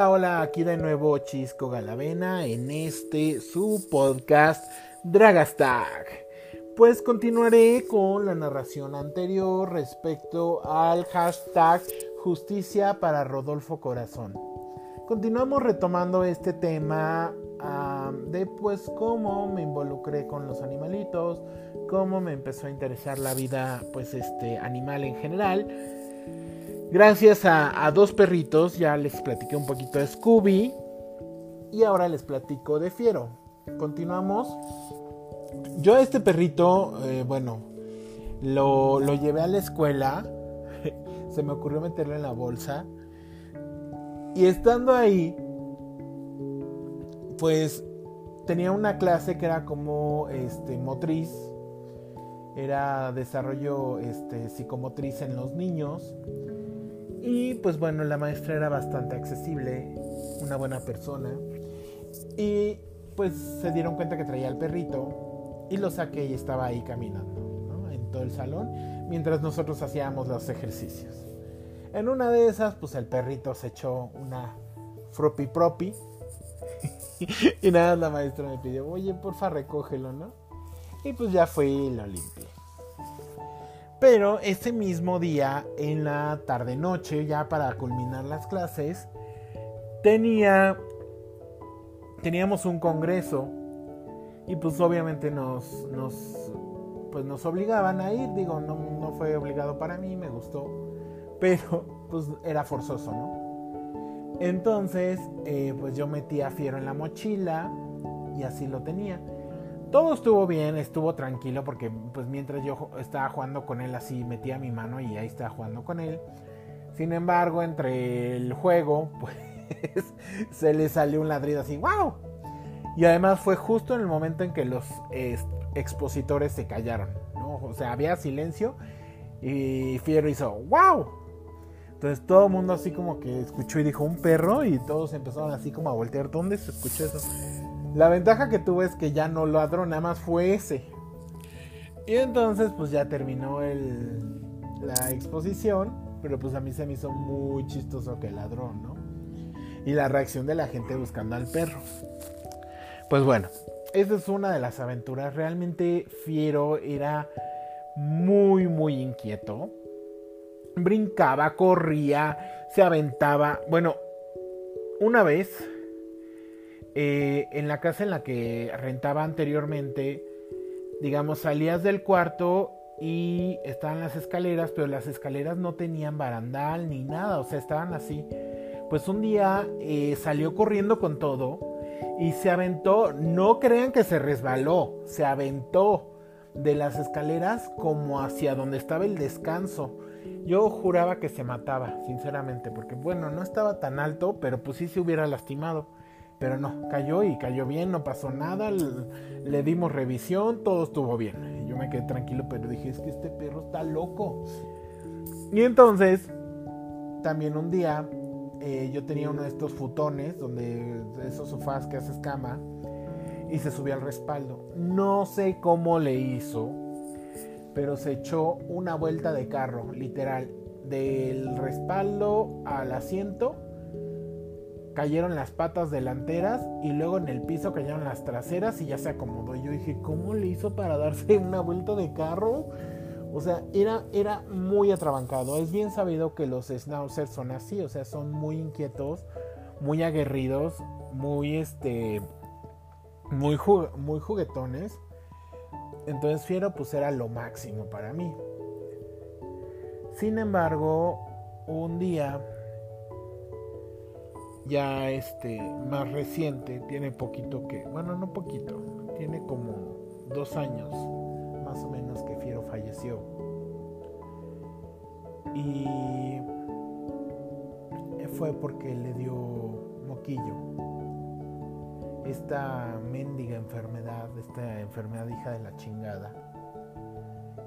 Hola, hola, aquí de nuevo Chisco Galavena en este su podcast Dragastag. Pues continuaré con la narración anterior respecto al hashtag Justicia para Rodolfo Corazón. Continuamos retomando este tema de pues cómo me involucré con los animalitos, cómo me empezó a interesar la vida pues este animal en general Gracias a, dos perritos, ya les platiqué un poquito de Scooby y ahora les platico de Fiero. Continuamos. Yo a este perrito, eh, bueno, lo, lo llevé a la escuela, se me ocurrió meterlo en la bolsa y estando ahí, pues tenía una clase que era como este motriz, era desarrollo este, psicomotriz en los niños y pues bueno, la maestra era bastante accesible, una buena persona. Y pues se dieron cuenta que traía el perrito y lo saqué y estaba ahí caminando en todo el salón mientras nosotros hacíamos los ejercicios. En una de esas, pues el perrito se echó una fropi propi y nada, la maestra me pidió, oye, porfa, recógelo, ¿no? Y pues ya fui y lo limpié. Pero ese mismo día, en la tarde-noche, ya para culminar las clases, tenía, teníamos un congreso y pues obviamente nos, nos, pues nos obligaban a ir. Digo, no, no fue obligado para mí, me gustó, pero pues era forzoso, ¿no? Entonces, eh, pues yo metí a Fiero en la mochila y así lo tenía. Todo estuvo bien, estuvo tranquilo porque pues mientras yo estaba jugando con él así metía mi mano y ahí estaba jugando con él. Sin embargo, entre el juego, pues se le salió un ladrido así, ¡wow! Y además fue justo en el momento en que los expositores se callaron, ¿no? O sea, había silencio y Fiero hizo, ¡wow! Entonces todo el mundo así como que escuchó y dijo un perro y todos empezaron así como a voltear. ¿Dónde se escuchó eso? La ventaja que tuve es que ya no ladró, nada más fue ese. Y entonces pues ya terminó el, la exposición, pero pues a mí se me hizo muy chistoso que ladrón, ¿no? Y la reacción de la gente buscando al perro. Pues bueno, esa es una de las aventuras. Realmente Fiero era muy, muy inquieto. Brincaba, corría, se aventaba. Bueno, una vez eh, en la casa en la que rentaba anteriormente, digamos, salías del cuarto y estaban las escaleras, pero las escaleras no tenían barandal ni nada, o sea, estaban así. Pues un día eh, salió corriendo con todo y se aventó, no crean que se resbaló, se aventó de las escaleras como hacia donde estaba el descanso. Yo juraba que se mataba, sinceramente, porque bueno, no estaba tan alto, pero pues sí se hubiera lastimado. Pero no, cayó y cayó bien, no pasó nada, le, dimos revisión, todo estuvo bien. Yo me quedé tranquilo, pero dije, es que este perro está loco. Y entonces, también un día, eh, yo tenía uno de estos futones, donde esos sofás que haces cama, y se subió al respaldo. No sé cómo le hizo, pero se echó una vuelta de carro, literal, del respaldo al asiento cayeron las patas delanteras y luego en el piso cayeron las traseras y ya se acomodó. Y yo dije, ¿cómo le hizo para darse una vuelta de carro? O sea, era, era muy atrabancado. Es bien sabido que los schnauzers son así, o sea, son muy inquietos, muy aguerridos, muy este muy, muy juguetones. Entonces Fiero pues era lo máximo para mí. Sin embargo, un día ya este más reciente, tiene poquito que, bueno, no poquito, tiene como dos años más o menos que Fiero falleció. Y fue porque le dio moquillo. Esta mendiga enfermedad, esta enfermedad hija de la chingada,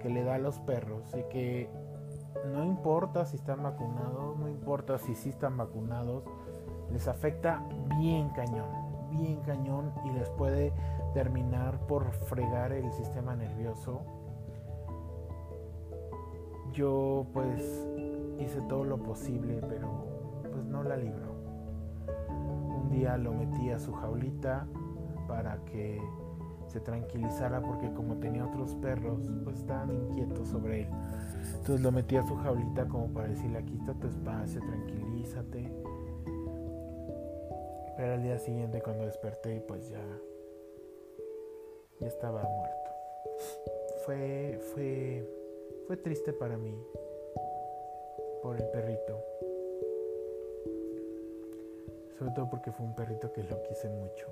que le da a los perros y que no importa si están vacunados, no importa si sí están vacunados, les afecta bien cañón, bien cañón y les puede terminar por fregar el sistema nervioso. Yo pues hice todo lo posible, pero pues no la libro. día lo metí a su jaulita para que se tranquilizara porque como tenía otros perros, pues estaban inquietos sobre él. Entonces lo metí a su jaulita como para decirle, aquí está tu espacio, tranquilízate. Pero al día siguiente cuando desperté, pues ya, ya estaba muerto. Fue, fue, fue triste para mí por el perrito. Sobre todo porque fue un perrito que lo quise mucho.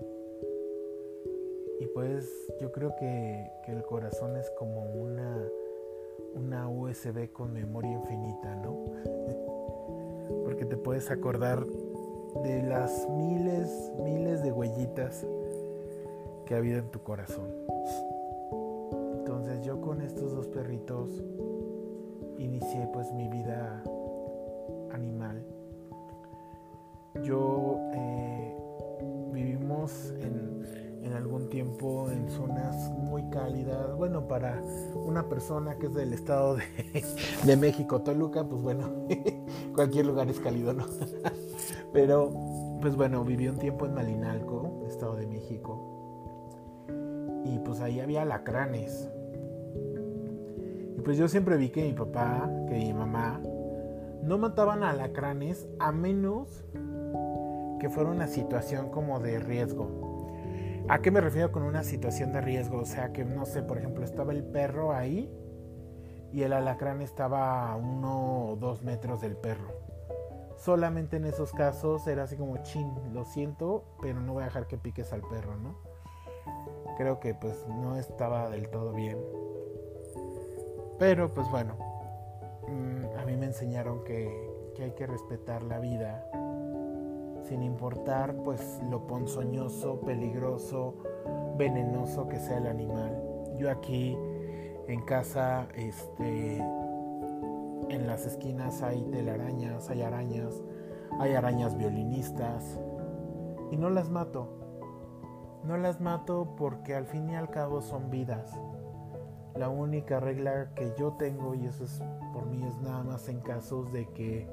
Y pues yo creo que, que el corazón es como una una USB con memoria infinita, ¿no? Porque te puedes acordar de las miles, miles de huellitas que ha habido en tu corazón. Entonces yo con estos dos perritos inicié pues mi vida animal. Yo eh, vivimos en en algún tiempo en zonas muy cálidas. Bueno, para una persona que es del estado de, México, Toluca, pues bueno, cualquier lugar es cálido, ¿no? Pero, pues bueno, viví un tiempo en Malinalco, estado de México. Y pues ahí había alacranes. Y pues yo siempre vi que mi papá, que mi mamá, no mataban alacranes a menos que fuera una situación como de riesgo ¿A qué me refiero con una situación de riesgo? O sea, que no sé, por ejemplo, estaba el perro ahí y el alacrán estaba a uno o dos metros del perro. Solamente en esos casos era así como, chin, lo siento, pero no voy a dejar que piques al perro, ¿no? Creo que pues no estaba del todo bien. Pero pues bueno, mm, a mí me enseñaron que, que hay que respetar la vida sin importar pues lo ponzoñoso, peligroso, venenoso que sea el animal. Yo aquí en casa, este, en las esquinas hay telarañas, hay arañas, hay arañas violinistas y no las mato. No las mato porque al fin y al cabo son vidas. La única regla que yo tengo, y eso es por mí, es nada más en casos de que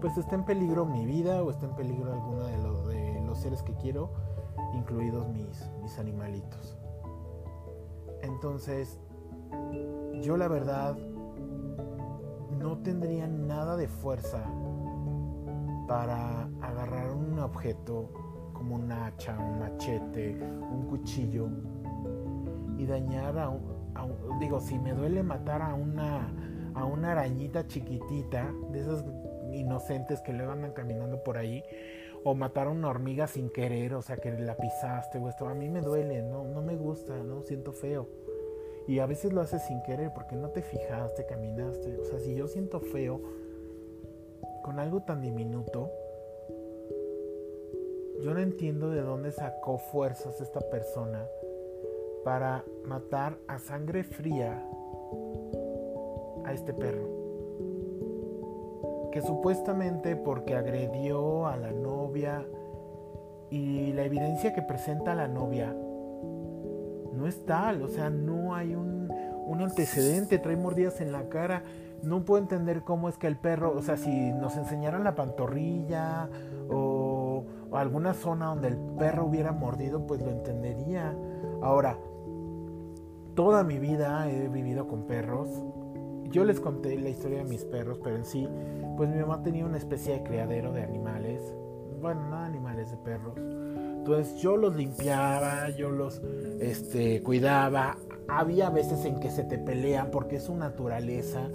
pues está en peligro mi vida o está en peligro alguno de los, de los seres que quiero, incluidos mis, mis animalitos. Entonces, yo la verdad no tendría nada de fuerza para agarrar un objeto como un hacha, un machete, un cuchillo y dañar a un, digo, si me duele matar a una a una arañita chiquitita de esas inocentes que le andan caminando por ahí o matar a una hormiga sin querer, o sea, que la pisaste o esto, a mí me duele, no, no me gusta, no siento feo. Y a veces lo haces sin querer porque no te fijaste, caminaste. O sea, si yo siento feo con algo tan diminuto, yo no entiendo de dónde sacó fuerzas esta persona para matar a sangre fría a este perro que supuestamente porque agredió a la novia y la evidencia que presenta la novia no es tal, o sea, no hay un, antecedente, trae mordidas en la cara. No puedo entender cómo es que el perro, o sea, si nos enseñaran la pantorrilla o, alguna zona donde el perro hubiera mordido, pues lo entendería. Ahora, toda mi vida he vivido con perros, yo les conté la historia de mis perros, pero en sí, pues mi mamá tenía una especie de criadero de animales. Bueno, no animales, de perros. Entonces yo los limpiaba, yo los este, cuidaba. Había veces en que se te pelean porque es su naturaleza.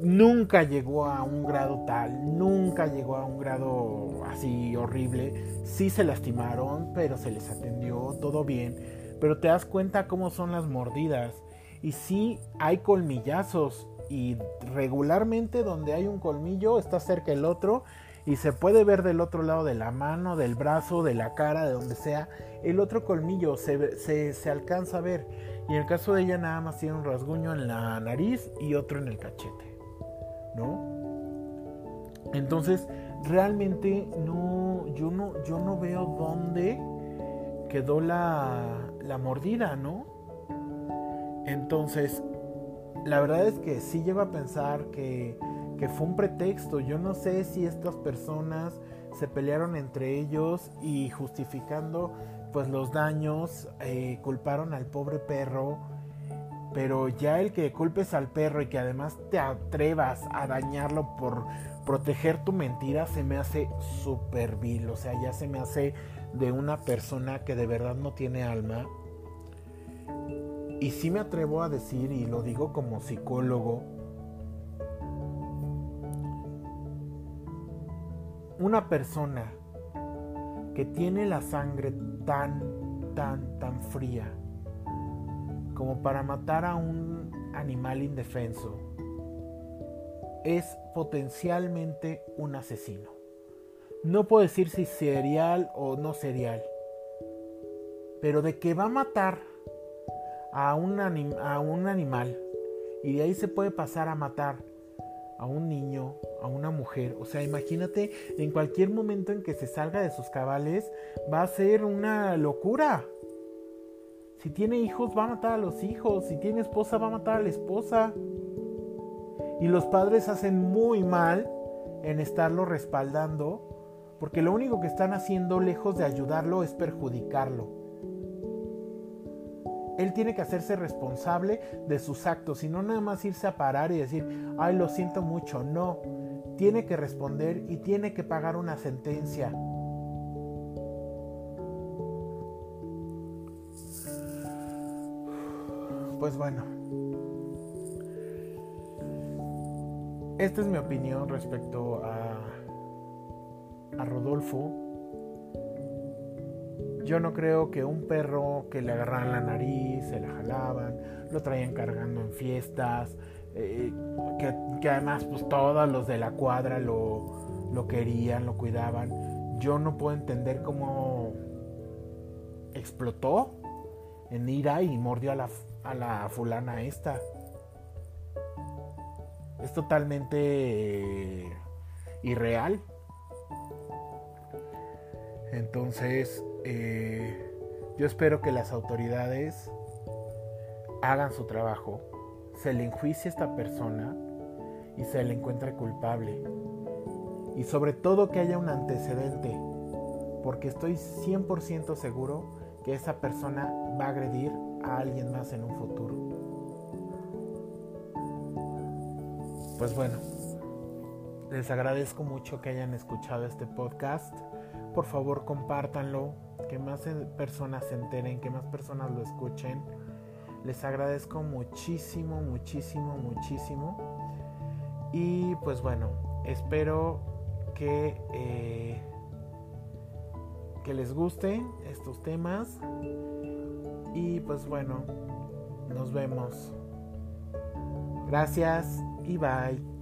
Nunca llegó a un grado tal, nunca llegó a un grado así horrible. Sí se lastimaron, pero se les atendió, todo bien. Pero te das cuenta cómo son las mordidas. Y sí hay colmillazos y regularmente donde hay un colmillo está cerca el otro y se puede ver del otro lado de la mano, del brazo, de la cara, de donde sea, el otro colmillo se, se, alcanza a ver. Y en el caso de ella nada más tiene un rasguño en la nariz y otro en el cachete. ¿No? Entonces, realmente no, yo no, yo no veo dónde quedó la, la mordida, ¿no? Entonces, la verdad es que sí llego a pensar que, que fue un pretexto. Yo no sé si estas personas se pelearon entre ellos y justificando pues los daños eh, culparon al pobre perro. Pero ya el que culpes al perro y que además te atrevas a dañarlo por proteger tu mentira se me hace súper vil. O sea, ya se me hace de una persona que de verdad no tiene alma. Y sí me atrevo a decir, y lo digo como psicólogo, una persona que tiene la sangre tan, tan, tan fría como para matar a un animal indefenso es potencialmente un asesino. No puedo decir si serial o no serial, pero de que va a matar a un, a un animal y de ahí se puede pasar a matar a un niño, a una mujer. O sea, imagínate, en cualquier momento en que se salga de sus cabales, va a ser una locura. Si tiene hijos, va a matar a los hijos. Si tiene esposa, va a matar a la esposa. Y los padres hacen muy mal en estarlo respaldando, porque lo único que están haciendo, lejos de ayudarlo, es perjudicarlo. Él tiene que hacerse responsable de sus actos y no nada más irse a parar y decir, ay, lo siento mucho. No, tiene que responder y tiene que pagar una sentencia. Pues bueno, esta es mi opinión respecto a, a Rodolfo yo no creo que un perro que le agarraran la nariz, se la jalaban, lo traían cargando en fiestas, eh, que, además pues todos los de la cuadra lo, lo querían, lo cuidaban. Yo no puedo entender cómo explotó en ira y mordió a la, a la fulana esta. Es totalmente eh, irreal. Entonces, eh, yo espero que las autoridades hagan su trabajo, se le enjuicie a esta persona y se le encuentre culpable. Y sobre todo que haya un antecedente, porque estoy 100% seguro que esa persona va a agredir a alguien más en un futuro. Pues bueno, les agradezco mucho que hayan escuchado este podcast. Por favor, compártanlo, que más personas se enteren, que más personas lo escuchen. Les agradezco muchísimo, muchísimo, muchísimo. Y pues bueno, espero que, eh, que les gusten estos temas. Y pues bueno, nos vemos. Gracias y bye.